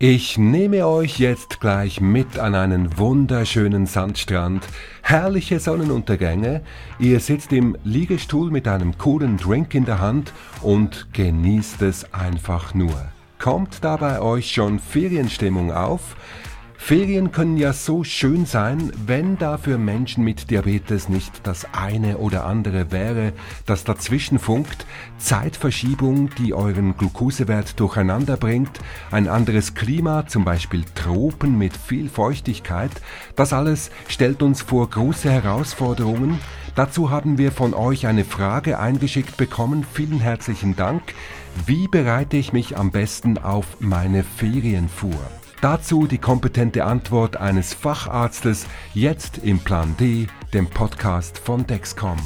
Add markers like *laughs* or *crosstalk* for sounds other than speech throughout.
Ich nehme euch jetzt gleich mit an einen wunderschönen Sandstrand, herrliche Sonnenuntergänge, ihr sitzt im Liegestuhl mit einem coolen Drink in der Hand und genießt es einfach nur. Kommt da bei euch schon Ferienstimmung auf? Ferien können ja so schön sein, wenn da für Menschen mit Diabetes nicht das eine oder andere wäre, das dazwischen funkt, Zeitverschiebung, die euren Glukosewert durcheinander bringt, ein anderes Klima, zum Beispiel Tropen mit viel Feuchtigkeit, das alles stellt uns vor große Herausforderungen. Dazu haben wir von euch eine Frage eingeschickt bekommen. Vielen herzlichen Dank. Wie bereite ich mich am besten auf meine Ferien vor? Dazu die kompetente Antwort eines Facharztes jetzt im Plan D, dem Podcast von Dexcom.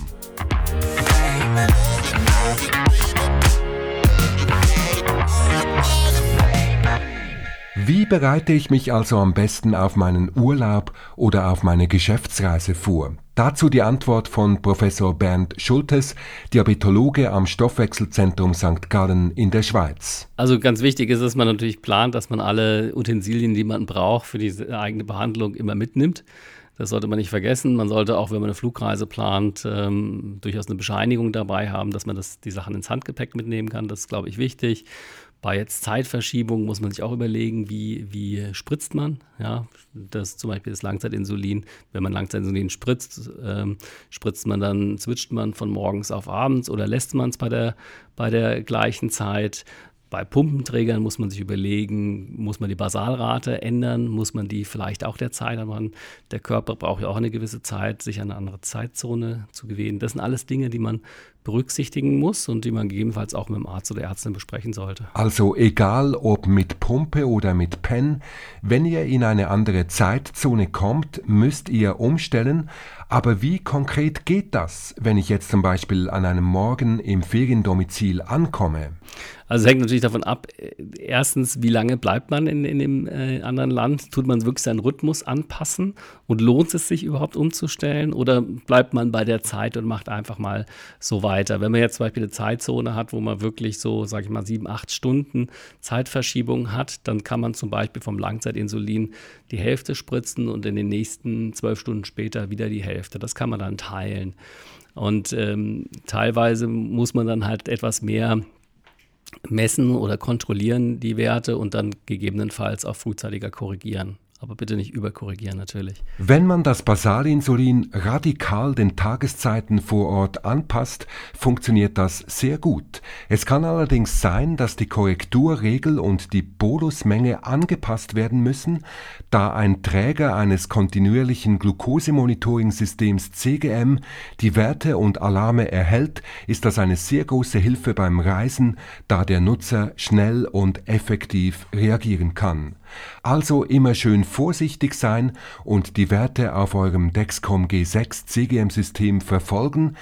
Wie bereite ich mich also am besten auf meinen Urlaub oder auf meine Geschäftsreise vor? Dazu die Antwort von Professor Bernd Schultes, Diabetologe am Stoffwechselzentrum St. Gallen in der Schweiz. Also ganz wichtig ist, dass man natürlich plant, dass man alle Utensilien, die man braucht für die eigene Behandlung, immer mitnimmt. Das sollte man nicht vergessen. Man sollte auch, wenn man eine Flugreise plant, ähm, durchaus eine Bescheinigung dabei haben, dass man das, die Sachen ins Handgepäck mitnehmen kann. Das ist, glaube ich, wichtig. Bei jetzt Zeitverschiebung muss man sich auch überlegen, wie, wie spritzt man. Ja, das zum Beispiel das Langzeitinsulin. Wenn man Langzeitinsulin spritzt, ähm, spritzt man dann, switcht man von morgens auf abends oder lässt man es bei der, bei der gleichen Zeit. Bei Pumpenträgern muss man sich überlegen, muss man die Basalrate ändern, muss man die vielleicht auch der Zeit anmachen. Der Körper braucht ja auch eine gewisse Zeit, sich an eine andere Zeitzone zu gewöhnen. Das sind alles Dinge, die man berücksichtigen muss und die man gegebenenfalls auch mit dem Arzt oder Ärztin besprechen sollte. Also egal ob mit Pumpe oder mit Pen, wenn ihr in eine andere Zeitzone kommt, müsst ihr umstellen. Aber wie konkret geht das, wenn ich jetzt zum Beispiel an einem Morgen im Feriendomizil ankomme? Also es hängt natürlich davon ab, erstens, wie lange bleibt man in, in dem äh, anderen Land? Tut man wirklich seinen Rhythmus anpassen und lohnt es sich überhaupt umzustellen? Oder bleibt man bei der Zeit und macht einfach mal so weiter? Wenn man jetzt zum Beispiel eine Zeitzone hat, wo man wirklich so, sage ich mal, sieben, acht Stunden Zeitverschiebung hat, dann kann man zum Beispiel vom Langzeitinsulin die Hälfte spritzen und in den nächsten zwölf Stunden später wieder die Hälfte. Das kann man dann teilen. Und ähm, teilweise muss man dann halt etwas mehr messen oder kontrollieren die Werte und dann gegebenenfalls auch frühzeitiger korrigieren aber bitte nicht überkorrigieren natürlich. Wenn man das Basalinsulin radikal den Tageszeiten vor Ort anpasst, funktioniert das sehr gut. Es kann allerdings sein, dass die Korrekturregel und die Bolusmenge angepasst werden müssen, da ein Träger eines kontinuierlichen Glukosemonitoring-Systems CGM die Werte und Alarme erhält, ist das eine sehr große Hilfe beim Reisen, da der Nutzer schnell und effektiv reagieren kann. Also immer schön vorsichtig sein und die Werte auf eurem Dexcom G6 CGM-System verfolgen.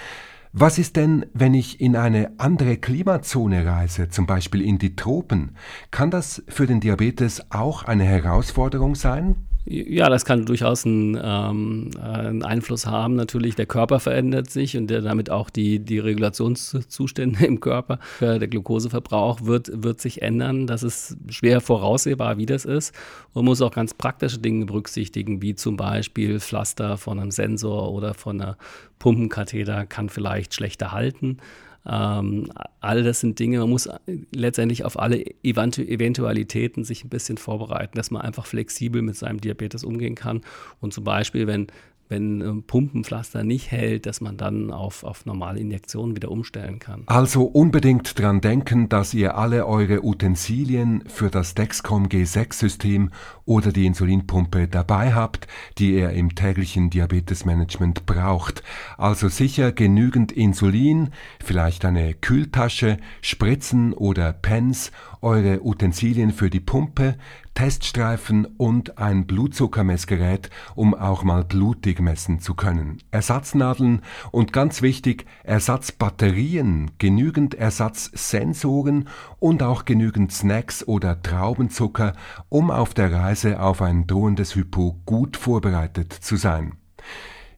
Was ist denn, wenn ich in eine andere Klimazone reise, zum Beispiel in die Tropen? Kann das für den Diabetes auch eine Herausforderung sein? Ja, das kann durchaus einen, ähm, einen, Einfluss haben. Natürlich, der Körper verändert sich und der, damit auch die, die Regulationszustände *laughs* im Körper. Der Glukoseverbrauch wird, wird sich ändern. Das ist schwer voraussehbar, wie das ist. Man muss auch ganz praktische Dinge berücksichtigen, wie zum Beispiel Pflaster von einem Sensor oder von einer Pumpenkatheter kann vielleicht schlechter halten. Ähm, all das sind Dinge, man muss letztendlich auf alle Eventualitäten sich ein bisschen vorbereiten, dass man einfach flexibel mit seinem Diabetes umgehen kann. Und zum Beispiel, wenn wenn ein Pumpenpflaster nicht hält, dass man dann auf, auf normale Injektionen wieder umstellen kann. Also unbedingt dran denken, dass ihr alle eure Utensilien für das Dexcom G6-System oder die Insulinpumpe dabei habt, die ihr im täglichen Diabetesmanagement braucht. Also sicher genügend Insulin, vielleicht eine Kühltasche, Spritzen oder Pens, eure Utensilien für die Pumpe, Teststreifen und ein Blutzuckermessgerät, um auch mal blutig messen zu können. Ersatznadeln und ganz wichtig, Ersatzbatterien, genügend Ersatzsensoren und auch genügend Snacks oder Traubenzucker, um auf der Reise auf ein drohendes Hypo gut vorbereitet zu sein.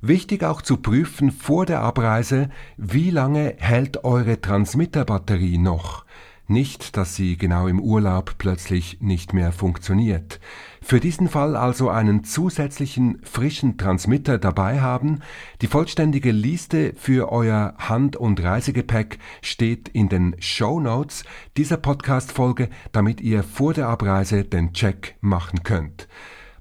Wichtig auch zu prüfen vor der Abreise, wie lange hält eure Transmitterbatterie noch. Nicht, dass sie genau im Urlaub plötzlich nicht mehr funktioniert. Für diesen Fall also einen zusätzlichen frischen Transmitter dabei haben. Die vollständige Liste für euer Hand- und Reisegepäck steht in den Show Notes dieser Podcast-Folge, damit ihr vor der Abreise den Check machen könnt.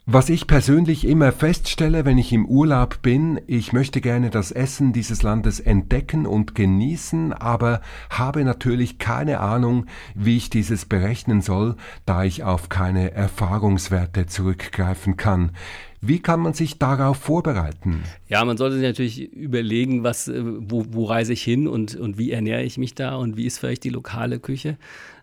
Was ich persönlich immer feststelle, wenn ich im Urlaub bin, ich möchte gerne das Essen dieses Landes entdecken und genießen, aber habe natürlich keine Ahnung, wie ich dieses berechnen soll, da ich auf keine Erfahrungswerte zurückgreifen kann. Wie kann man sich darauf vorbereiten? Ja, man sollte sich natürlich überlegen, was, äh, wo, wo reise ich hin und, und wie ernähre ich mich da und wie ist vielleicht die lokale Küche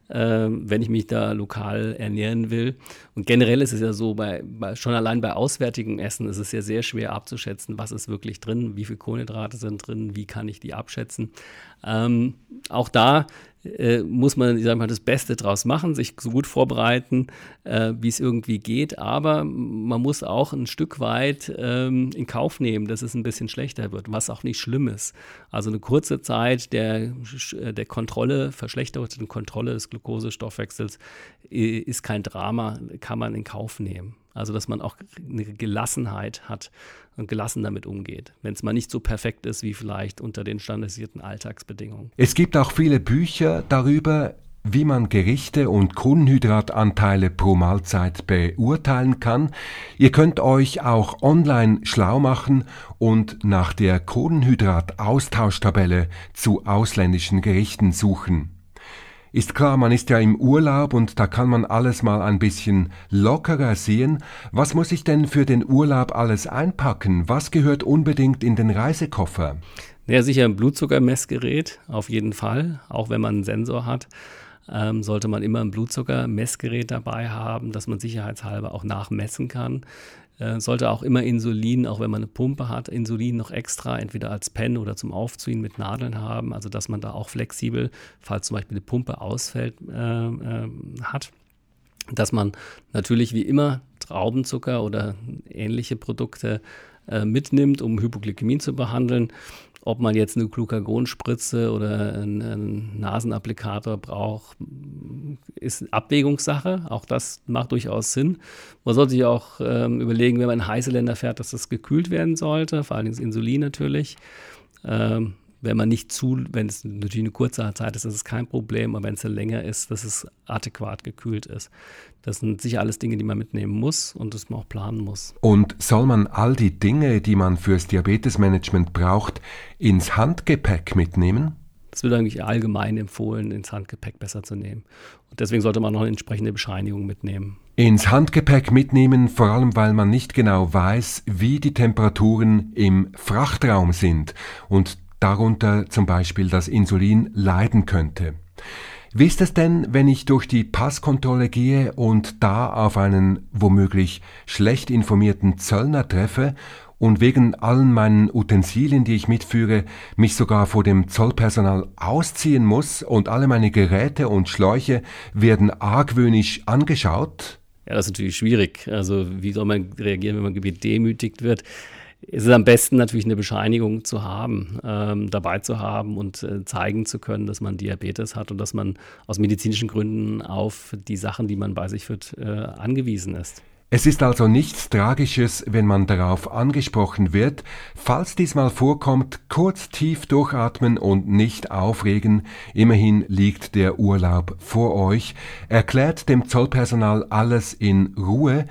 wenn ich mich da lokal ernähren will. Und generell ist es ja so, bei, bei, schon allein bei auswärtigem Essen ist es ja sehr schwer abzuschätzen, was ist wirklich drin, wie viele Kohlenhydrate sind drin, wie kann ich die abschätzen. Ähm, auch da äh, muss man, ich sag mal, das Beste draus machen, sich so gut vorbereiten, äh, wie es irgendwie geht. Aber man muss auch ein Stück weit ähm, in Kauf nehmen, dass es ein bisschen schlechter wird, was auch nicht schlimm ist. Also eine kurze Zeit der, der Kontrolle, verschlechterten Kontrolle des Glukosestoffwechsels äh, ist kein Drama, kann man in Kauf nehmen. Also dass man auch eine Gelassenheit hat und gelassen damit umgeht, wenn es mal nicht so perfekt ist wie vielleicht unter den standardisierten Alltagsbedingungen. Es gibt auch viele Bücher darüber, wie man Gerichte und Kohlenhydratanteile pro Mahlzeit beurteilen kann. Ihr könnt euch auch online schlau machen und nach der Kohlenhydrataustauschtabelle zu ausländischen Gerichten suchen. Ist klar, man ist ja im Urlaub und da kann man alles mal ein bisschen lockerer sehen. Was muss ich denn für den Urlaub alles einpacken? Was gehört unbedingt in den Reisekoffer? Ja, sicher ein Blutzuckermessgerät, auf jeden Fall, auch wenn man einen Sensor hat. Ähm, sollte man immer ein Blutzuckermessgerät dabei haben, dass man sicherheitshalber auch nachmessen kann. Äh, sollte auch immer Insulin, auch wenn man eine Pumpe hat, Insulin noch extra, entweder als Pen oder zum Aufziehen mit Nadeln haben, also dass man da auch flexibel, falls zum Beispiel eine Pumpe ausfällt, äh, äh, hat. Dass man natürlich wie immer Traubenzucker oder ähnliche Produkte äh, mitnimmt, um Hypoglykämie zu behandeln. Ob man jetzt eine Glucagonspritze oder einen, einen Nasenapplikator braucht, ist Abwägungssache. Auch das macht durchaus Sinn. Man sollte sich auch ähm, überlegen, wenn man in heiße Länder fährt, dass das gekühlt werden sollte, vor allem das Insulin natürlich. Ähm, wenn man nicht zu, wenn es natürlich eine kurze Zeit ist, ist es kein Problem, aber wenn es länger ist, dass es adäquat gekühlt ist. Das sind sicher alles Dinge, die man mitnehmen muss und das man auch planen muss. Und soll man all die Dinge, die man fürs Diabetesmanagement braucht, ins Handgepäck mitnehmen? Das wird eigentlich allgemein empfohlen, ins Handgepäck besser zu nehmen. Und deswegen sollte man noch eine entsprechende Bescheinigung mitnehmen. Ins Handgepäck mitnehmen, vor allem weil man nicht genau weiß, wie die Temperaturen im Frachtraum sind und darunter zum Beispiel das Insulin leiden könnte. Wie ist es denn, wenn ich durch die Passkontrolle gehe und da auf einen womöglich schlecht informierten Zöllner treffe und wegen allen meinen Utensilien, die ich mitführe, mich sogar vor dem Zollpersonal ausziehen muss und alle meine Geräte und Schläuche werden argwöhnisch angeschaut? Ja, das ist natürlich schwierig. Also wie soll man reagieren, wenn man gedemütigt wird? Ist es am besten natürlich eine Bescheinigung zu haben, ähm, dabei zu haben und äh, zeigen zu können, dass man Diabetes hat und dass man aus medizinischen Gründen auf die Sachen, die man bei sich führt, äh, angewiesen ist. Es ist also nichts Tragisches, wenn man darauf angesprochen wird. Falls dies mal vorkommt, kurz tief durchatmen und nicht aufregen. Immerhin liegt der Urlaub vor euch. Erklärt dem Zollpersonal alles in Ruhe.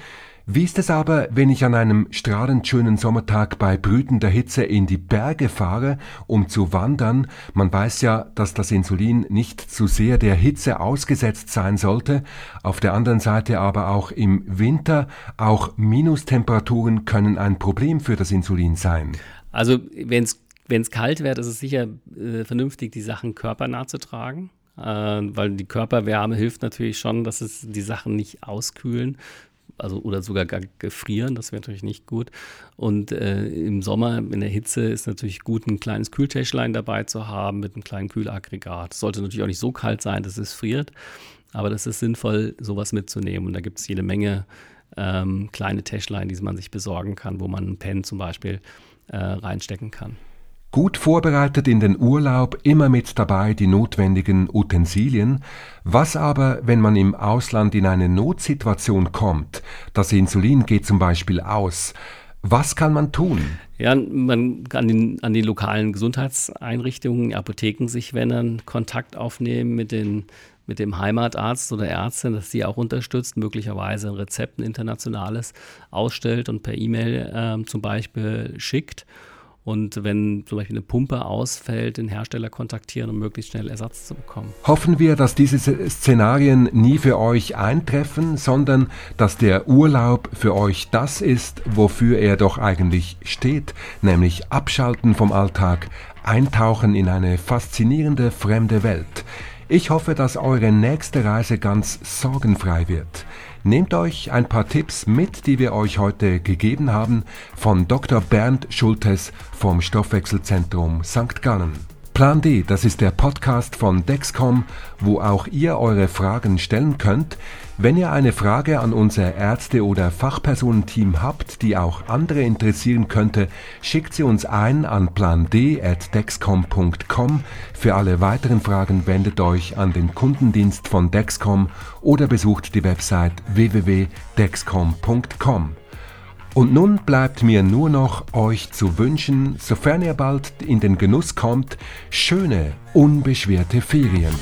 Wie ist es aber, wenn ich an einem strahlend schönen Sommertag bei brütender Hitze in die Berge fahre, um zu wandern? Man weiß ja, dass das Insulin nicht zu sehr der Hitze ausgesetzt sein sollte. Auf der anderen Seite aber auch im Winter, auch Minustemperaturen können ein Problem für das Insulin sein. Also wenn es kalt wird, ist es sicher äh, vernünftig, die Sachen körpernah zu tragen äh, weil die Körperwärme hilft natürlich schon, dass es die Sachen nicht auskühlen also oder sogar gar gefrieren, das wäre natürlich nicht gut. Und äh, im Sommer in der Hitze ist natürlich gut, ein kleines Kühltäschlein dabei zu haben mit einem kleinen Kühlaggregat. Es sollte natürlich auch nicht so kalt sein, dass es friert, aber das ist sinnvoll, sowas mitzunehmen. Und da gibt es jede Menge ähm, kleine Täschlein, die man sich besorgen kann, wo man ein Pen zum Beispiel äh, reinstecken kann. Gut vorbereitet in den Urlaub, immer mit dabei die notwendigen Utensilien. Was aber, wenn man im Ausland in eine Notsituation kommt? Das Insulin geht zum Beispiel aus. Was kann man tun? Ja, man kann den, an die lokalen Gesundheitseinrichtungen, Apotheken sich, wenn dann Kontakt aufnehmen mit den mit dem Heimatarzt oder Ärztin, dass sie auch unterstützt, möglicherweise ein Rezept, ein internationales ausstellt und per E-Mail äh, zum Beispiel schickt. Und wenn zum Beispiel eine Pumpe ausfällt, den Hersteller kontaktieren, um möglichst schnell Ersatz zu bekommen. Hoffen wir, dass diese Szenarien nie für euch eintreffen, sondern dass der Urlaub für euch das ist, wofür er doch eigentlich steht, nämlich abschalten vom Alltag, eintauchen in eine faszinierende fremde Welt. Ich hoffe, dass eure nächste Reise ganz sorgenfrei wird. Nehmt euch ein paar Tipps mit, die wir euch heute gegeben haben, von Dr. Bernd Schultes vom Stoffwechselzentrum St. Gallen. Plan D, das ist der Podcast von Dexcom, wo auch ihr eure Fragen stellen könnt. Wenn ihr eine Frage an unser Ärzte- oder Fachpersonenteam habt, die auch andere interessieren könnte, schickt sie uns ein an pland.dexcom.com. Für alle weiteren Fragen wendet euch an den Kundendienst von Dexcom oder besucht die Website www.dexcom.com. Und nun bleibt mir nur noch euch zu wünschen, sofern ihr bald in den Genuss kommt, schöne, unbeschwerte Ferien.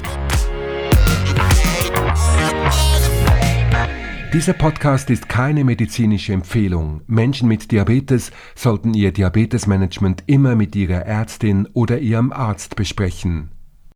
Dieser Podcast ist keine medizinische Empfehlung. Menschen mit Diabetes sollten ihr Diabetesmanagement immer mit ihrer Ärztin oder ihrem Arzt besprechen.